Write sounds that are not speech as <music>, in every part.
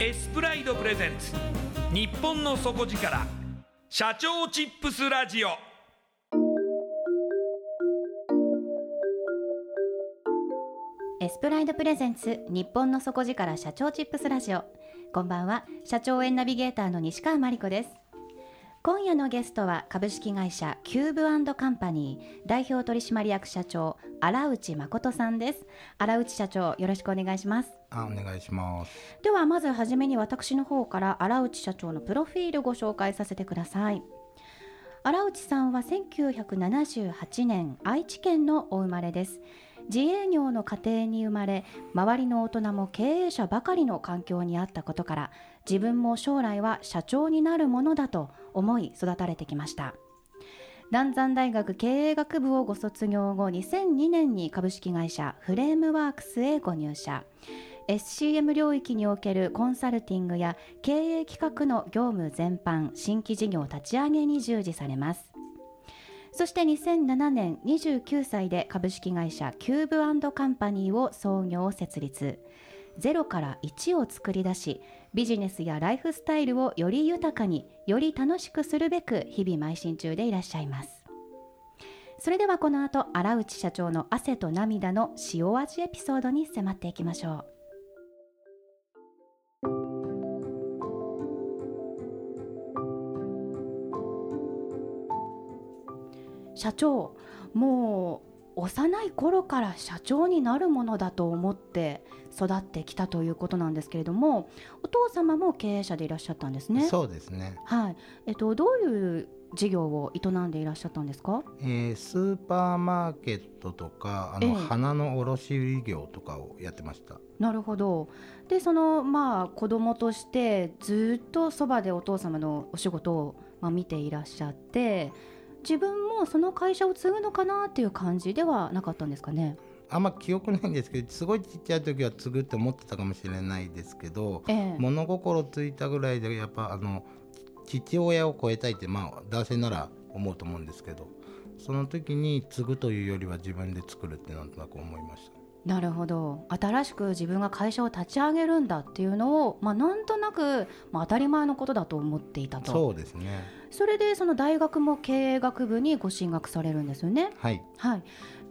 エスプライドプレゼンツ。日本の底力。社長チップスラジオ。エスプライドプレゼンツ。日本の底力社長チップスラジオ。こんばんは。社長園ナビゲーターの西川真理子です。今夜のゲストは株式会社キューブカンパニー代表取締役社長荒内誠さんです。荒内社長よろしくお願いします。あお願いします。ではまずはじめに私の方から荒内社長のプロフィールご紹介させてください。荒内さんは1978年愛知県のお生まれです。自営業の家庭に生まれ周りの大人も経営者ばかりの環境にあったことから自分も将来は社長になるものだと思い育たれてきました。南山大学経営学部をご卒業後2002年に株式会社フレームワークスへご入社。SCM 領域におけるコンサルティングや経営企画の業務全般新規事業立ち上げに従事されます。そして2007年29歳で株式会社キューブカンパニーを創業設立。0から1を作り出しビジネスやライフスタイルをより豊かにより楽しくするべく日々邁進中でいらっしゃいます。それではこの後荒内社長の汗と涙の塩味エピソードに迫っていきましょう。社長もう幼い頃から社長になるものだと思って育ってきたということなんですけれどもお父様も経営者でいらっしゃったんですね。そうですね。はい。えっとどういう事業を営んでいらっしゃったんですか、えー、スーパーマーケットとかあの、ええ、花の卸売業とかをやってました。なるほど。でそのまあ子供としてずっとそばでお父様のお仕事を、まあ、見ていらっしゃって自分もその会社を継ぐのかなっていう感じではなかったんですかね？あんま記憶ないんですけどすごいちっちゃい時は継ぐって思ってたかもしれないですけど、ええ、物心ついたぐらいでやっぱあの父親を超えたいってまあ男性なら思うと思うんですけどその時に継ぐというよりは自分で作るってなんとなく思いました。なるほど。新しく自分が会社を立ち上げるんだっていうのを、まあ、なんとなく、まあ、当たり前のことだと思っていたと。そうですねそれでその大学も経営学部にご進学されるんですよね。はい、はい、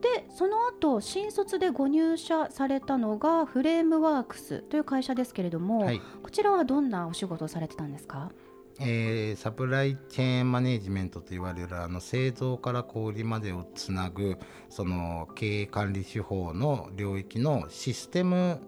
でその後新卒でご入社されたのがフレームワークスという会社ですけれども、はい、こちらはどんなお仕事をされてたんですか？えー、サプライチェーンマネジメントと言われるあの製造から小売までをつなぐその経営管理手法の領域のシステム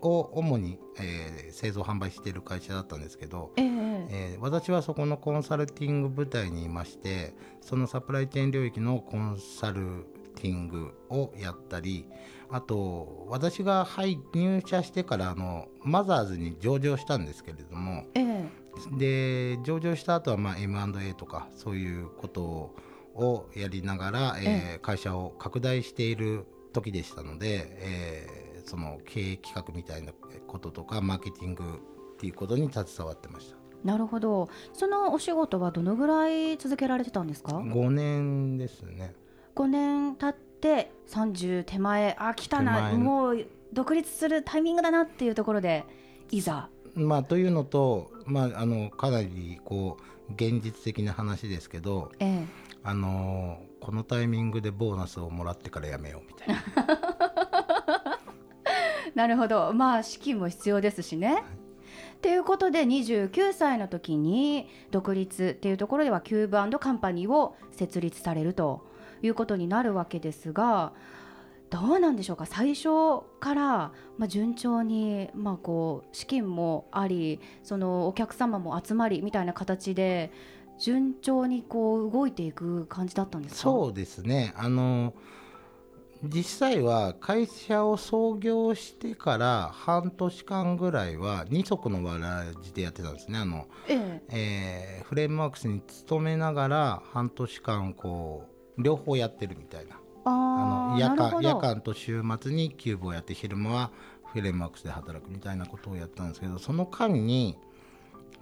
を主に、えー、製造販売している会社だったんですけど、えー、えー、私はそこのコンサルティング部隊にいましてそのサプライチェーン領域のコンサルティングをやったりあと私が入入社してからあのマザーズに上場したんですけれども、えー、で上場した後はまあ M&A とかそういうことをやりながら、えー、会社を拡大している時でしたので、えー、その経営企画みたいなこととかマーケティングっていうことに携わってました。なるほどそのお仕事はどのぐらい続けられてたんですか？5年ですね5年経って30手前あ来たなもう独立するタイミングだなっていうところでいざ。まあ、というのと、まあ、あのかなりこう現実的な話ですけど、ええ、あのこのタイミングでボーナスをもらってからやめようみたいな。<laughs> なるほど。まあ資金も必要ですしね。はい。ということで29歳の時に独立っていうところではキューブカンパニーを設立されるということになるわけですがどうなんでしょうか？最初から、まあ、順調に、まあ、こう資金もありそのお客様も集まりみたいな形で順調にこう動いていく感じだったんですか？そうですね。あの実際は会社を創業してから半年間ぐらいは二足のわらじでやってたんですね。あの、ええ。えー、フレームワークスに勤めながら半年間こう両方やってるみたいな。あの夜間夜間と週末にキューブをやって昼間はフレームワークスで働くみたいなことをやったんですけどその間に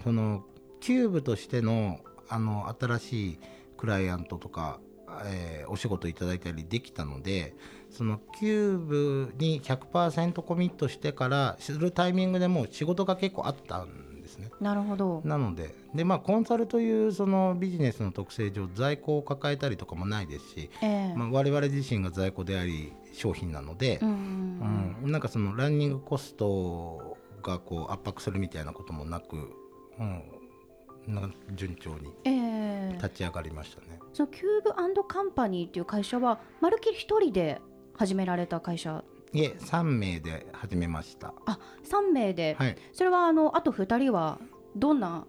そのキューブとしてのあの新しいクライアントとか、えー、お仕事いただいたりできたのでそのキューブに100%コミットしてからするタイミングでもう仕事が結構あったんですね。なるほど。なのでで、まあ、コンサルというそのビジネスの特性上在庫を抱えたりとかもないですし、えーまあ、我々自身が在庫であり商品なので、うん、うん、なんかそのランニングコストがこう圧迫するみたいなこともなく、うん、なんか順調に立ち上がりましたね、えー、そのキューブカンパニーっていう会社はまるっきり一人で始められた会社？いえ3名で始めました。あ3名で、はい、それはあのあと2人はどんな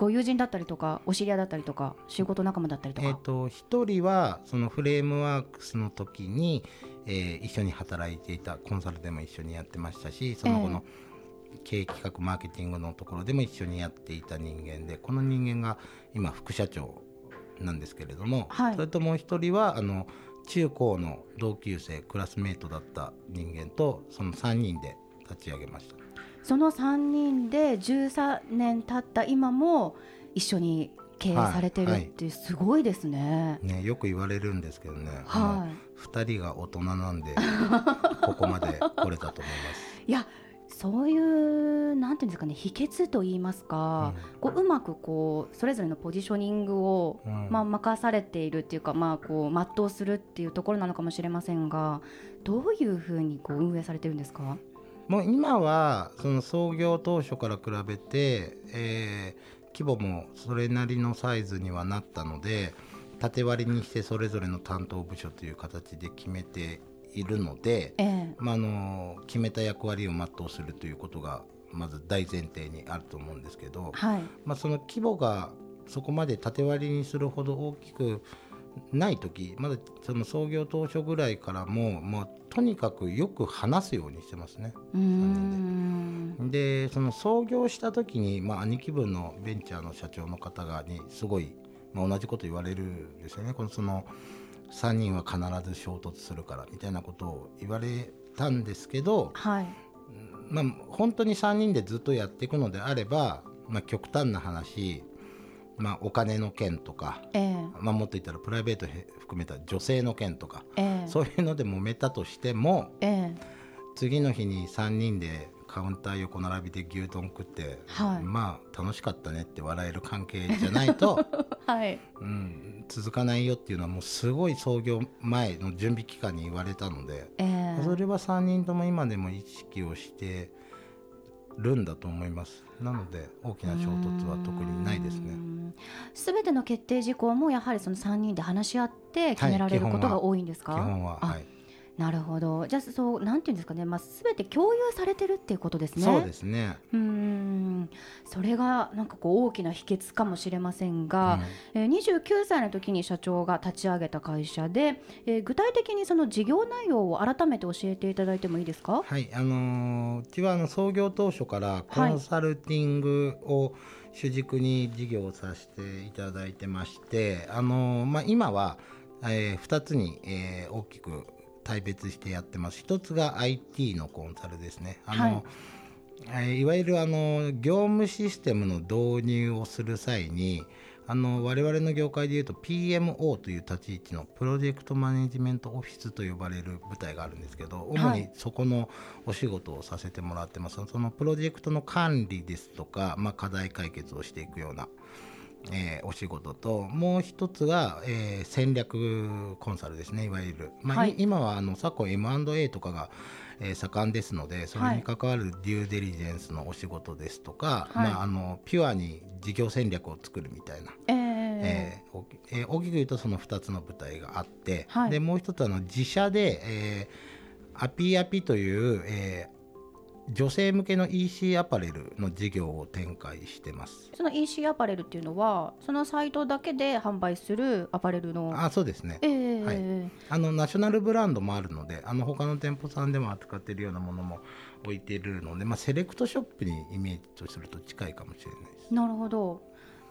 ご友人だったりとかお知り合いだったりとか仕事仲間だったりとか、えーと、1人はそのフレームワークスの時に、えー、一緒に働いていたコンサルでも一緒にやってましたしその後の、経営企画マーケティングのところでも一緒にやっていた人間でこの人間が今副社長なんですけれども、はい、それともう一人はあの中高の同級生クラスメートだった人間とその3人で立ち上げました。その3人で13年経った今も一緒に経営されてるってすごいですねはいはい、ね。よく言われるんですけどね、はい、2人が大人なんでここまで来れたと思います。<laughs> いやそういうなんていうんですかね秘訣と言いますか、うん、こううまくこうそれぞれのポジショニングを、うん、まあ、任されているっていうか、まあ、こう全うするっていうところなのかもしれませんがどういうふうにこう運営されてるんですか？もう今はその創業当初から比べて、えー、規模もそれなりのサイズにはなったので縦割りにしてそれぞれの担当部署という形で決めているので、ええ、まあ、あの決めた役割を全うするということがまず大前提にあると思うんですけど、はい、まあ、その規模がそこまで縦割りにするほど大きくない時まだその創業当初ぐらいからも、まあ、とにかくよく話すようにしてますね。でその創業した時に、まあ、兄貴分のベンチャーの社長の方がにすごい、まあ、同じこと言われるんですよね。このその3人は必ず衝突するからみたいなことを言われたんですけど、はい。まあ、本当に3人でずっとやっていくのであれば、まあ、極端な話、まあ、お金の件とか、えー、まあ、もっと言ったらプライベート含めた女性の件とか、えー、そういうので揉めたとしても、えー、次の日に3人でカウンター横並びで牛丼食って、はい、まあ楽しかったねって笑える関係じゃないと、<laughs> はい。うん、続かないよっていうのはもうすごい創業前の準備期間に言われたので、えー、それは3人とも今でも意識をしてるんだと思います。なので大きな衝突は特にないですね。すべての決定事項もやはりその3人で話し合って決められることが多いんですか、基本ははいなるほど。じゃあそうなんていうんですかね、まあ、全て共有されてるっていうことですね。そうですね。うんそれがなんかこう大きな秘訣かもしれませんが、うん、えー、29歳の時に社長が立ち上げた会社で、えー、具体的にその事業内容を改めて教えていただいてもいいですか？はい。あのー、うちはあの創業当初からコンサルティングを主軸に事業をさせていただいてまして、あのー、まあ、今は、えー、2つに、えー、大きく大別してやってます。一つが IT のコンサルですね。あの、はい、いわゆるあの業務システムの導入をする際にあの我々の業界でいうと PMO という立ち位置のプロジェクトマネジメントオフィスと呼ばれる部隊があるんですけど主にそこのお仕事をさせてもらってます、はい、そのプロジェクトの管理ですとか、まあ、課題解決をしていくようなえー、お仕事ともう一つが、えー、戦略コンサルですねいわゆる、まあ、はい、今はあの昨今 M&A とかが、えー、盛んですのでそれに関わるデューデリジェンスのお仕事ですとか、はい、まあ、あのピュアに事業戦略を作るみたいな、えー。えーえー、大きく言うとその2つの舞台があって、はい、でもう一つあの自社で、えー、アピアピという、えー、女性向けの EC アパレルの事業を展開してます。その EC アパレルっていうのはそのサイトだけで販売するアパレルのあそうですね、えー、はい、あのナショナルブランドもあるのであの他の店舗さんでも扱っているようなものも置いているので、まあ、セレクトショップにイメージとすると近いかもしれないです。なるほど。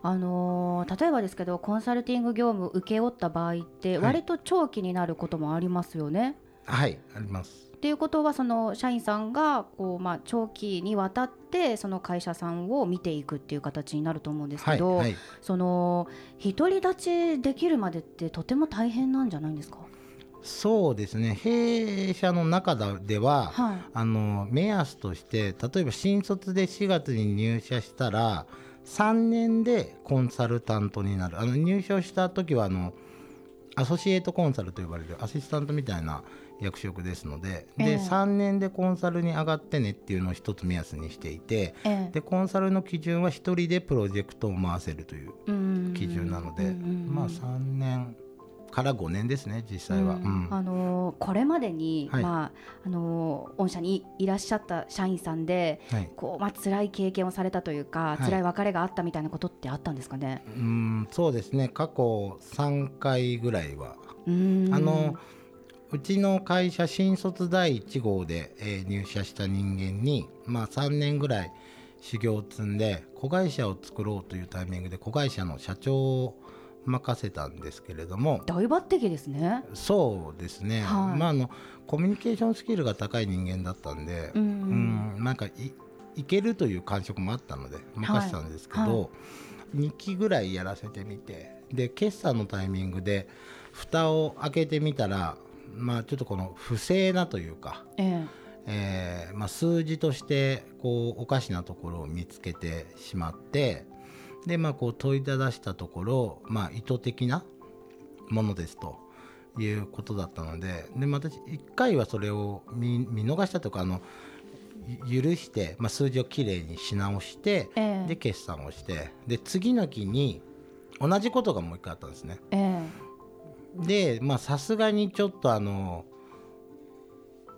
あのー、例えばですけどコンサルティング業務請け負った場合って割と長期になることもありますよね。はい、はい、あります。っていうことはその社員さんがこう、まあ、長期にわたってその会社さんを見ていくっていう形になると思うんですけど、はいはい、その独り立ちできるまでってとても大変なんじゃないんですか？そうですね。弊社の中では、はい、あの目安として例えば新卒で4月に入社したら3年でコンサルタントになる。あの入社した時はあのアソシエイトコンサルと呼ばれるアシスタントみたいな役職ですのでえー、で3年でコンサルに上がってねっていうのを一つ目安にしていて、えー、でコンサルの基準は1人でプロジェクトを回せるという基準なのでまあ3年から5年ですね実際は、うん、あのー、これまでに、はい、まああのー、御社にいらっしゃった社員さんで、はい、こうまあ辛い経験をされたというか、はい、辛い別れがあったみたいなことってあったんですかね？うんそうですね。過去3回ぐらいは。あのーうちの会社新卒第1号で、えー、入社した人間に、まあ、3年ぐらい修行を積んで子会社を作ろうというタイミングで子会社の社長を任せたんですけれども。大抜擢ですね。そうですね、はい、まああのコミュニケーションスキルが高い人間だったんで、うん、うん、なんかいいけるという感触もあったので任せたんですけど、はい。はい、2期ぐらいやらせてみてで決算のタイミングで蓋を開けてみたらまあ、ちょっとこの不正なというか、えー、えー、まあ、数字としてこうおかしなところを見つけてしまってで、まあ、こう問いただしたところ、まあ、意図的なものですということだったのでで私1回はそれを見逃したとかあの許して、まあ、数字をきれいにし直して、えー、で決算をしてで次の期に同じことがもう一回あったんですね。えーでまあさすがにちょっとあの、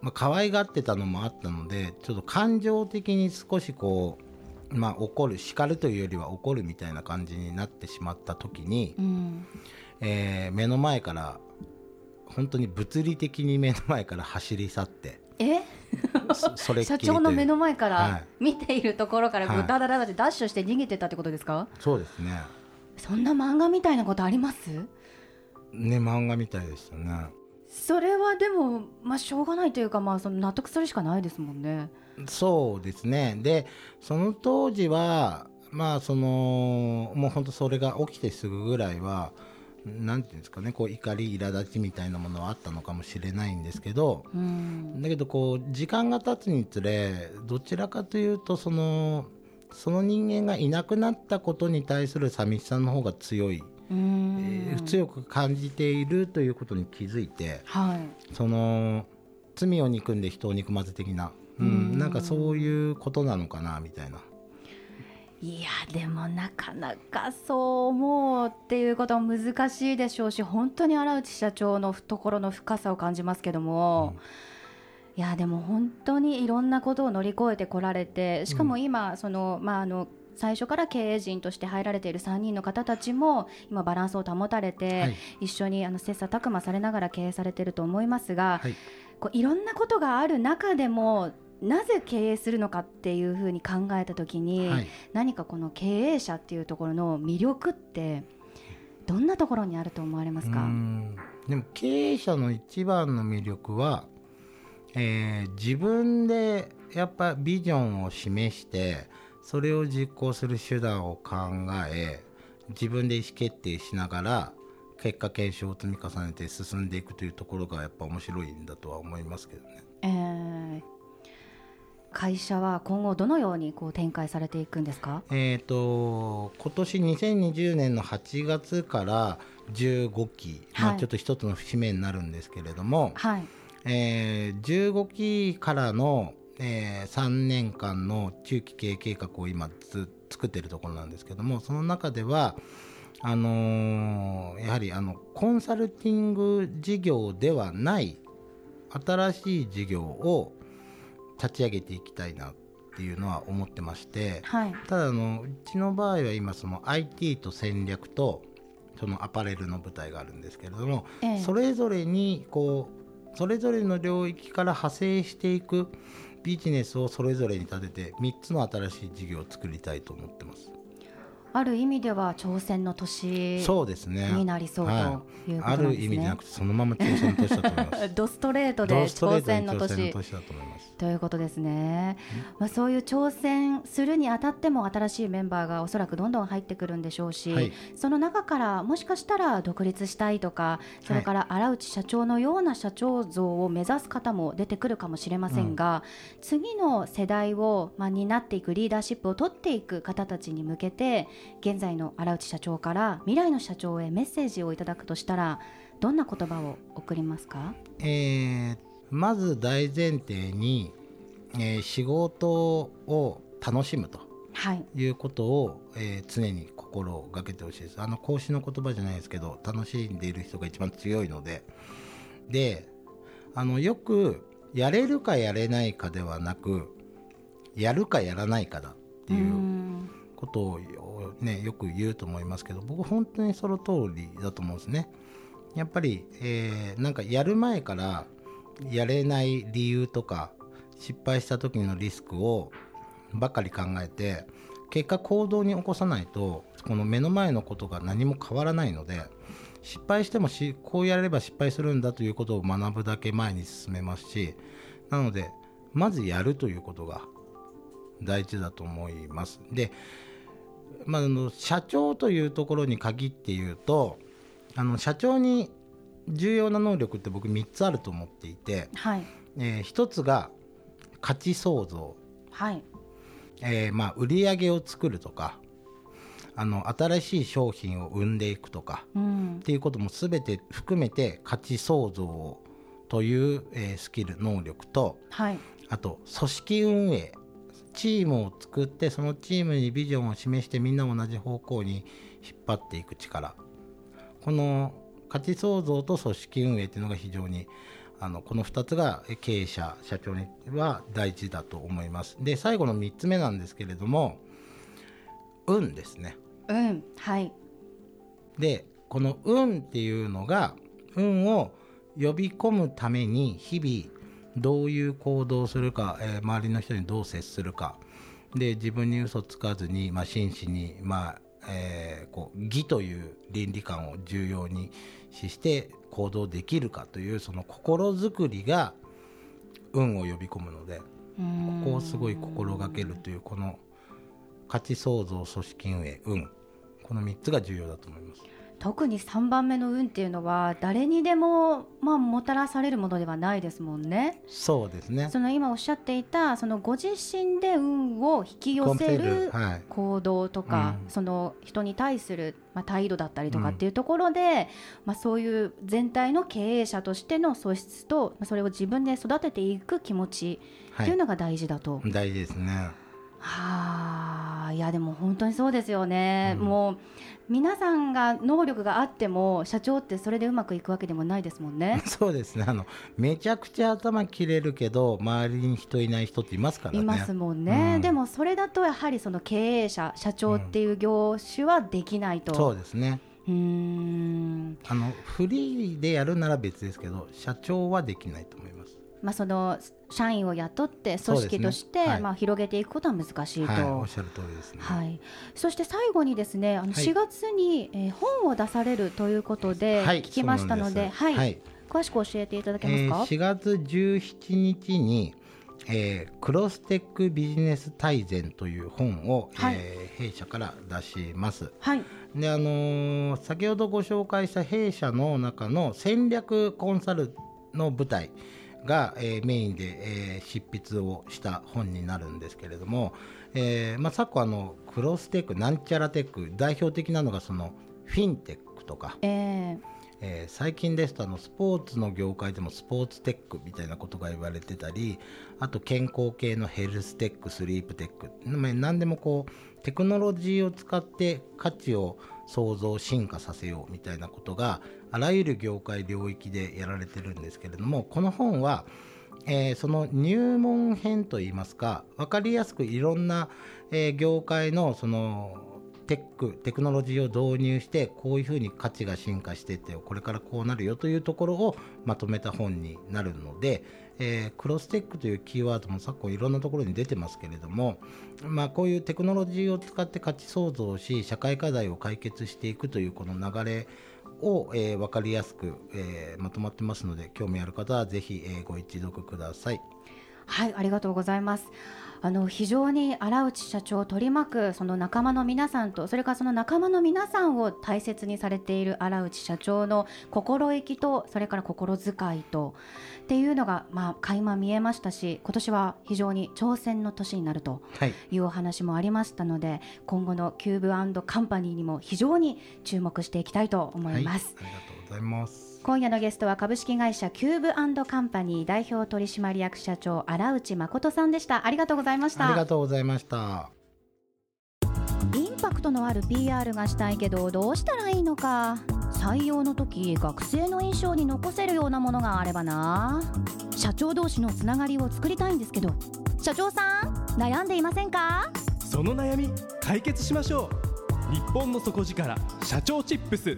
まあ可愛がってたのもあったのでちょっと感情的に少しこうまあ怒る叱るというよりは怒るみたいな感じになってしまった時に、うん、えー、目の前から本当に物理的に目の前から走り去ってえ？それ <laughs> 社長の目の前から見ているところからダダダダってダッシュして逃げてたってことですか、はい、そうですね。そんな漫画みたいなことあります？ね漫画みたいでしたね。それはでもまあしょうがないというかまあその納得するしかないですもんね。そうですね。でその当時はまあそのもう本当それが起きてすぐぐらいはなんていうんですかねこう怒り苛立ちみたいなものはあったのかもしれないんですけど、うん、だけどこう時間が経つにつれどちらかというとそのその人間がいなくなったことに対する寂しさの方が強いえー、強く感じているということに気づいて、はい、その罪を憎んで人を憎まず的な、うん、ん。なんかそういうことなのかなみたいな。いやでもなかなかそう思うっていうことは難しいでしょうし本当に荒内社長の懐の深さを感じますけども、うん、いやでも本当にいろんなことを乗り越えてこられてしかも今、そのまああの最初から経営陣として入られている3人の方たちも今バランスを保たれて、はい、一緒にあの切磋琢磨されながら経営されていると思いますが、はい、こういろんなことがある中でもなぜ経営するのかっていうふうに考えた時に、はい、何かこの経営者っていうところの魅力ってどんなところにあると思われますか？でも経営者の一番の魅力は、えー、自分でやっぱビジョンを示してそれを実行する手段を考え自分で意思決定しながら結果検証を積み重ねて進んでいくというところがやっぱ面白いんだとは思いますけどね。えー。会社は今後どのようにこう展開されていくんですか、えーと、今年2020年の8月から15期、はい、まあ、ちょっと一つの節目になるんですけれども、はい。えー、15期からの、えー、3年間の中期経営計画を今作っているところなんですけどもその中ではあのー、やはりあのコンサルティング事業ではない新しい事業を立ち上げていきたいなっていうのは思ってまして、はい、ただあのうちの場合は今その IT と戦略とそのアパレルの舞台があるんですけれども、ええ、それぞれにこうそれぞれの領域から派生していくビジネスをそれぞれに立てて3つの新しい事業を作りたいと思ってます。ある意味では挑戦の年そうですね。になりそうということですね、はい、ある意味じゃなくてそのまま挑戦の年だと思います。<laughs> ドストレートで挑戦の年。ということですね、まあ、そういう挑戦するにあたっても新しいメンバーがおそらくどんどん入ってくるんでしょうし、はい、その中からもしかしたら独立したいとかそれから荒内社長のような社長像を目指す方も出てくるかもしれませんが、うん、次の世代を、まあ、担っていくリーダーシップを取っていく方たちに向けて現在の荒内社長から未来の社長へメッセージをいただくとしたらどんな言葉を送りますか、えー、まず大前提に、えー、仕事を楽しむと、はい、いうことを、えー、常に心がけてほしいです。あの孔子の言葉じゃないですけど楽しんでいる人が一番強いので。であのよくやれるかやれないかではなくやるかやらないかだっていうことをねよく言うと思いますけど僕本当にその通りだと思うんですね。やっぱり、えー、なんかやる前からやれない理由とか失敗した時のリスクをばかり考えて結果行動に起こさないとこの目の前のことが何も変わらないので失敗してもしこうやれば失敗するんだということを学ぶだけ前に進めますしなのでまずやるということが大事だと思います。でまあ、あの社長というところに限って言うとあの社長に重要な能力って僕3つあると思っていて、はい。えー、1つが価値創造、はい。えーまあ、売り上げを作るとかあの新しい商品を生んでいくとか、うん、っていうことも全て含めて価値創造という、えー、スキル能力と、はい、あと組織運営チームを作ってそのチームにビジョンを示してみんな同じ方向に引っ張っていく力。この価値創造と組織運営っていうのが非常にあのこの2つが経営者社長には大事だと思います。で最後の3つ目なんですけれども運ですね。運はい。でこの運っていうのが運を呼び込むために日々どういう行動をするか、えー、周りの人にどう接するかで自分に嘘つかずに、まあ、真摯に、まあえー、こう義という倫理観を重要にして行動できるかというその心づくりが運を呼び込むのでここをすごい心がけるというこの価値創造組織運営運この3つが重要だと思います。特に3番目の運っていうのは誰にでも、まあ、もたらされるものではないですもんね。そうですね。その今おっしゃっていたそのご自身で運を引き寄せる行動とか、はいうん、その人に対する、まあ、態度だったりとかっていうところで、うん、まあ、そういう全体の経営者としての素質とそれを自分で育てていく気持ちっていうのが大事だと。はい、大事ですね。はあいやでも本当にそうですよね、うん、もう皆さんが能力があっても社長ってそれでうまくいくわけでもないですもんね。<laughs> そうですね。あのめちゃくちゃ頭切れるけど周りに人いない人っていますからね。いますもんね、うん、でもそれだとやはりその経営者社長っていう業種はできないと、うん、そうですね。うん。あのフリーでやるなら別ですけど社長はできないと思います。まあ、その社員を雇って組織として、ね。はい、まあ、広げていくことは難しいと、はい、おっしゃる通りですね、はい、そして最後にですねあの4月に、えー、本を出されるということで聞きましたので,、はい。詳しく教えていただけますか、えー、4月17日にえー、クロステックビジネス大全という本を、はい、えー、弊社から出します。はい、であのー、先ほどご紹介した弊社の中の戦略コンサルの舞台が、えー、メインで、えー、執筆をした本になるんですけれども、えーまあ、昨今あのクロステックなんちゃらテック代表的なのがそのフィンテックとか、えー。えー、最近ですとあのスポーツの業界でもスポーツテックみたいなことが言われてたりあと健康系のヘルステックスリープテック。何でもこうテクノロジーを使って価値を創造進化させようみたいなことがあらゆる業界領域でやられてるんですけれどもこの本は、えー、その入門編といいますか分かりやすくいろんな、えー、業界のそのテックテクノロジーを導入してこういうふうに価値が進化していってこれからこうなるよというところをまとめた本になるので、えー、クロステックというキーワードも昨今いろんなところに出てますけれども、まあ、こういうテクノロジーを使って価値創造し社会課題を解決していくというこの流れを、えー、分かりやすく、えー、まとまってますので興味ある方はぜひ、え、ご一読ください。はいありがとうございます。あの非常に荒内社長を取り巻くその仲間の皆さんとそれからその仲間の皆さんを大切にされている荒内社長の心意気とそれから心遣いとっていうのがまあ垣間見えましたし今年は非常に挑戦の年になるとい。うお話もありましたので、はい、今後のキューブカンパニーにも非常に注目していきたいと思います。はい、ありがとうございます今夜のゲストは株式会社キューブカンパニー代表取締役社長荒内誠さんでした。ありがとうございました。ありがとうございました。インパクトのある PR がしたいけどどうしたらいいのか。採用の時学生の印象に残せるようなものがあればな。社長同士のつながりを作りたいんですけど社長さん悩んでいませんか？その悩み解決しましょう。日本の底力社長チップス